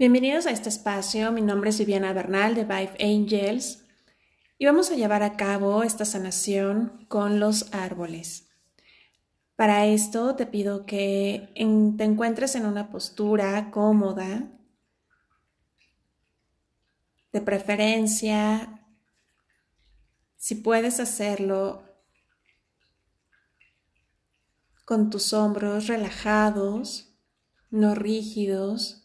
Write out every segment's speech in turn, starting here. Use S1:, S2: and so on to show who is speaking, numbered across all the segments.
S1: Bienvenidos a este espacio, mi nombre es Viviana Bernal de Vive Angels y vamos a llevar a cabo esta sanación con los árboles. Para esto te pido que te encuentres en una postura cómoda, de preferencia, si puedes hacerlo con tus hombros relajados, no rígidos,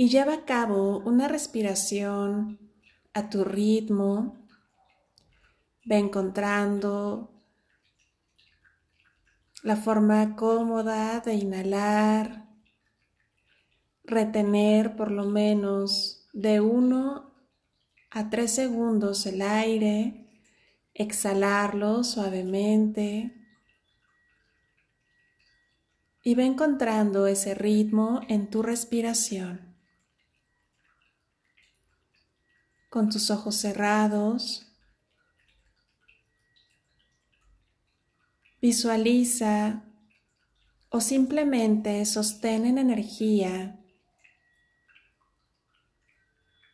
S1: y lleva a cabo una respiración a tu ritmo. Ve encontrando la forma cómoda de inhalar, retener por lo menos de 1 a 3 segundos el aire, exhalarlo suavemente y ve encontrando ese ritmo en tu respiración. Con tus ojos cerrados. Visualiza o simplemente sostén en energía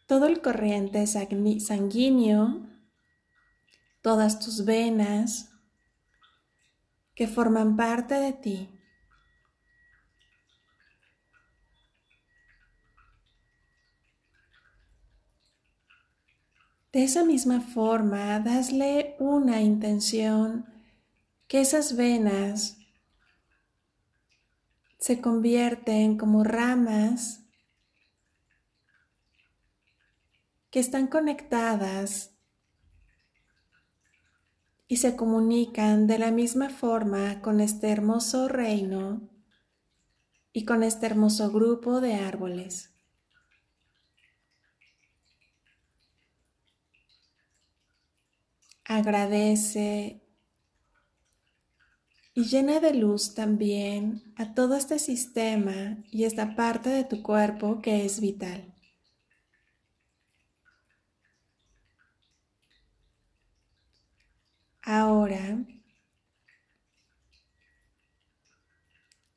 S1: todo el corriente sanguíneo, todas tus venas que forman parte de ti. De esa misma forma, dasle una intención que esas venas se convierten como ramas que están conectadas y se comunican de la misma forma con este hermoso reino y con este hermoso grupo de árboles. Agradece y llena de luz también a todo este sistema y esta parte de tu cuerpo que es vital. Ahora,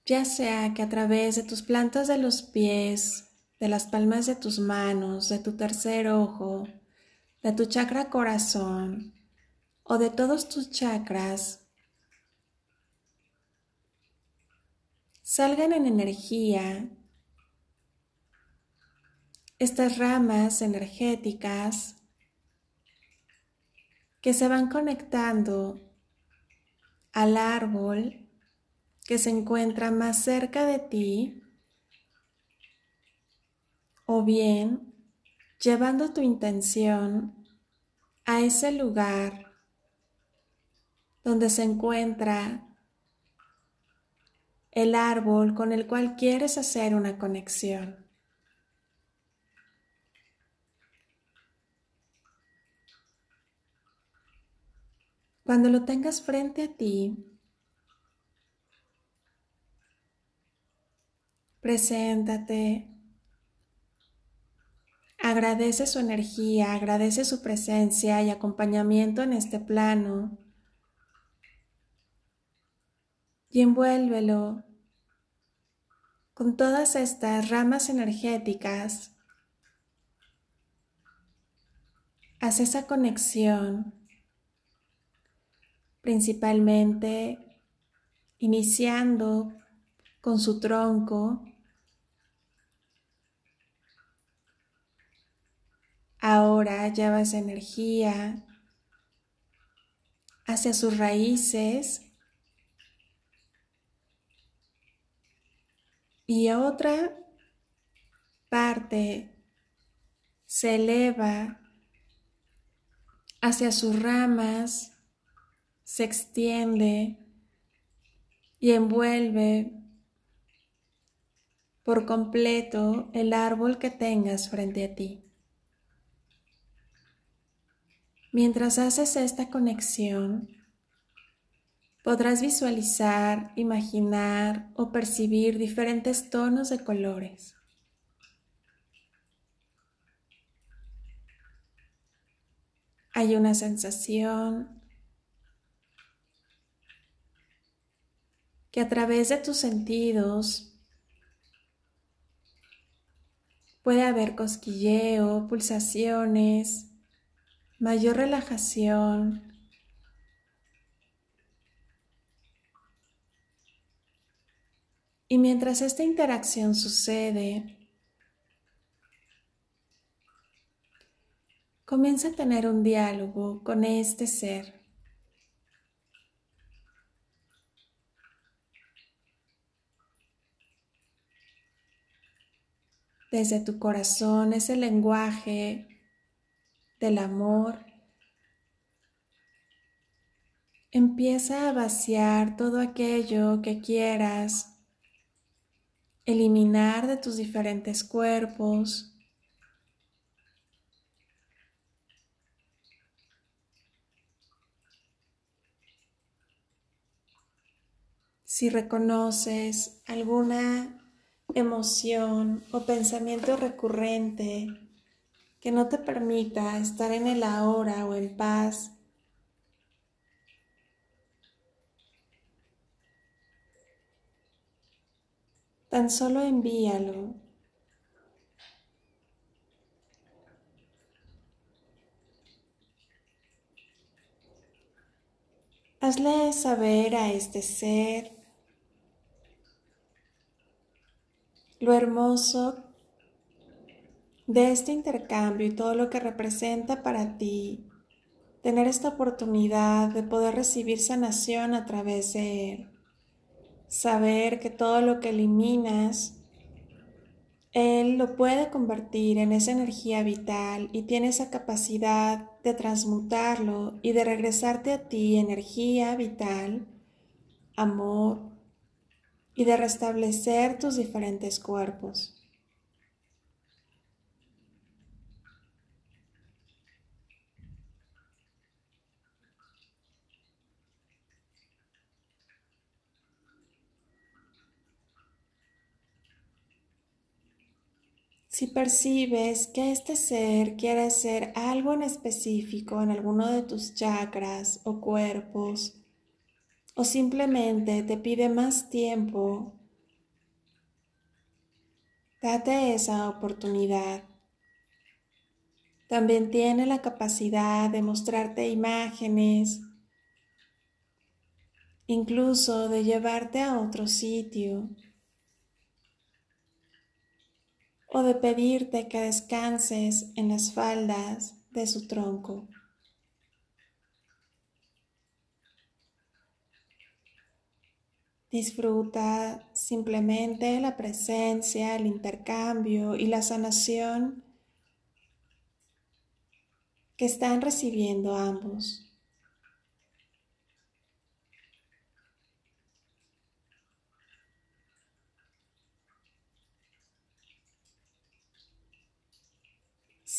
S1: ya sea que a través de tus plantas de los pies, de las palmas de tus manos, de tu tercer ojo, de tu chakra corazón, o de todos tus chakras salgan en energía estas ramas energéticas que se van conectando al árbol que se encuentra más cerca de ti o bien llevando tu intención a ese lugar donde se encuentra el árbol con el cual quieres hacer una conexión. Cuando lo tengas frente a ti, preséntate, agradece su energía, agradece su presencia y acompañamiento en este plano y envuélvelo con todas estas ramas energéticas. Haz esa conexión, principalmente iniciando con su tronco. Ahora llevas energía hacia sus raíces y otra parte se eleva hacia sus ramas, se extiende y envuelve por completo el árbol que tengas frente a ti. Mientras haces esta conexión, podrás visualizar, imaginar o percibir diferentes tonos de colores. Hay una sensación que a través de tus sentidos puede haber cosquilleo, pulsaciones, mayor relajación. Y mientras esta interacción sucede, comienza a tener un diálogo con este ser. Desde tu corazón ese lenguaje del amor empieza a vaciar todo aquello que quieras eliminar de tus diferentes cuerpos. Si reconoces alguna emoción o pensamiento recurrente que no te permita estar en el ahora o en paz, tan solo envíalo. Hazle saber a este ser lo hermoso de este intercambio y todo lo que representa para ti tener esta oportunidad de poder recibir sanación a través de él. Saber que todo lo que eliminas, él lo puede convertir en esa energía vital y tiene esa capacidad de transmutarlo y de regresarte a ti energía vital, amor, y de restablecer tus diferentes cuerpos. Si percibes que este ser quiere hacer algo en específico en alguno de tus chakras o cuerpos, o simplemente te pide más tiempo, date esa oportunidad. También tiene la capacidad de mostrarte imágenes, incluso de llevarte a otro sitio o de pedirte que descanses en las faldas de su tronco. Disfruta simplemente la presencia, el intercambio y la sanación que están recibiendo ambos.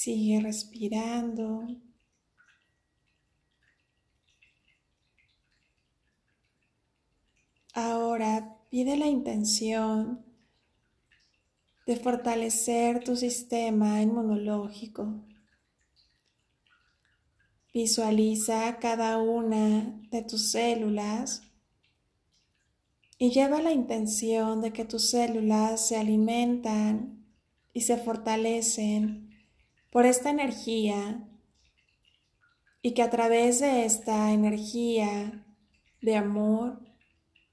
S1: Sigue respirando. Ahora pide la intención de fortalecer tu sistema inmunológico. Visualiza cada una de tus células y lleva la intención de que tus células se alimentan y se fortalecen por esta energía y que a través de esta energía de amor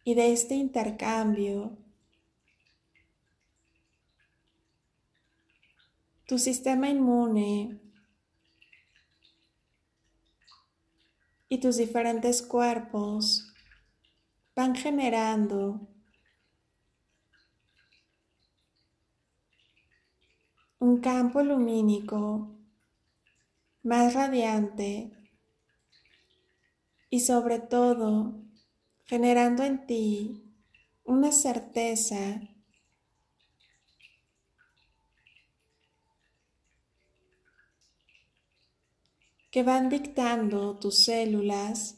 S1: y de este intercambio, tu sistema inmune y tus diferentes cuerpos van generando un campo lumínico más radiante y sobre todo generando en ti una certeza que van dictando tus células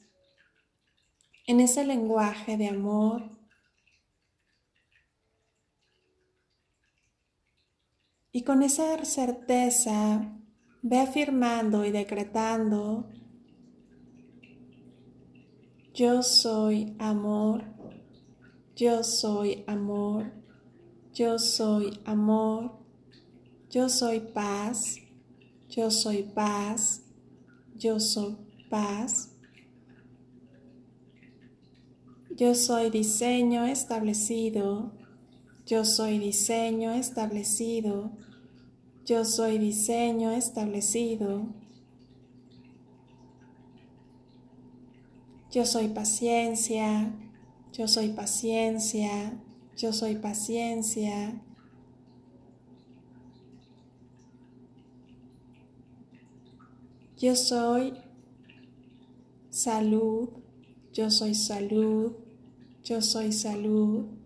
S1: en ese lenguaje de amor y con esa certeza ve afirmando y decretando yo soy amor, yo soy amor, yo soy amor, yo soy paz, yo soy paz, yo soy paz. Yo soy diseño establecido, yo soy diseño establecido, yo soy diseño establecido. Yo soy paciencia, yo soy paciencia, yo soy paciencia. Yo soy salud, yo soy salud, yo soy salud.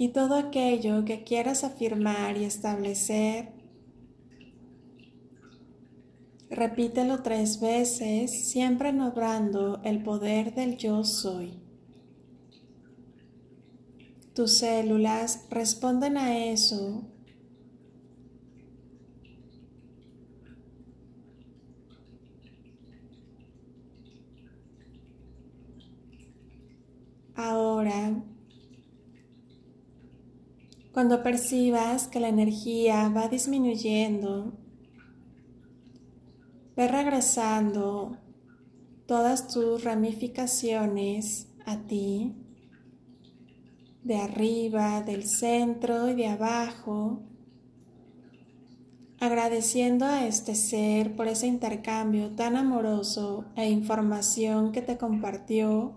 S1: Y todo aquello que quieras afirmar y establecer, repítelo tres veces, siempre nombrando el poder del yo soy. Tus células responden a eso Ahora, cuando percibas que la energía va disminuyendo, ve regresando todas tus ramificaciones a ti, de arriba, del centro y de abajo, agradeciendo a este ser por ese intercambio tan amoroso e información que te compartió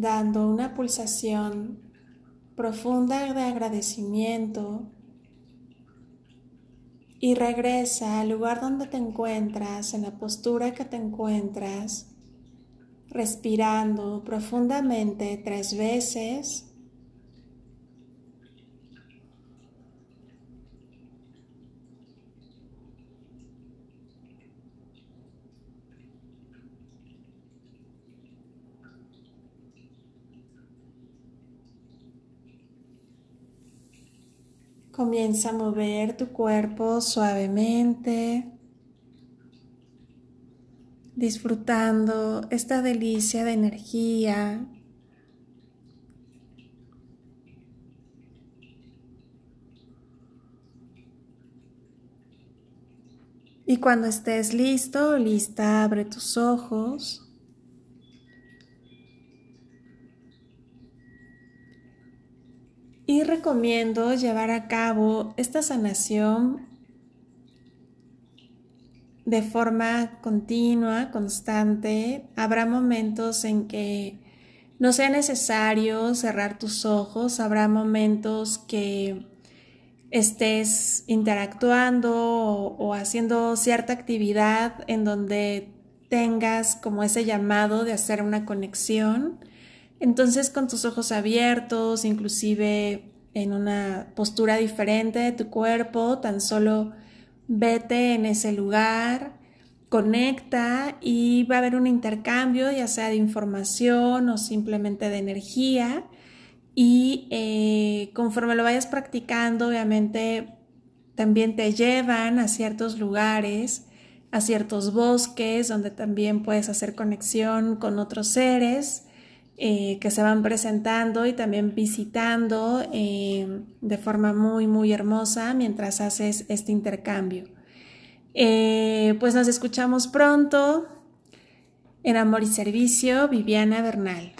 S1: dando una pulsación profunda de agradecimiento y regresa al lugar donde te encuentras, en la postura que te encuentras, respirando profundamente tres veces Comienza a mover tu cuerpo suavemente, disfrutando esta delicia de energía. Y cuando estés listo, lista, abre tus ojos. Y recomiendo llevar a cabo esta sanación de forma continua, constante. Habrá momentos en que no sea necesario cerrar tus ojos, habrá momentos que estés interactuando o, haciendo cierta actividad en donde tengas como ese llamado de hacer una conexión entonces con tus ojos abiertos, inclusive en una postura diferente de tu cuerpo, tan solo vete en ese lugar, conecta y va a haber un intercambio, ya sea de información o simplemente de energía. Y eh, conforme lo vayas practicando, obviamente también te llevan a ciertos lugares, a ciertos bosques, donde también puedes hacer conexión con otros seres eh, que se van presentando y también visitando eh, de forma muy, muy hermosa mientras haces este intercambio. Eh, pues nos escuchamos pronto. En Amor y Servicio, Viviana Bernal.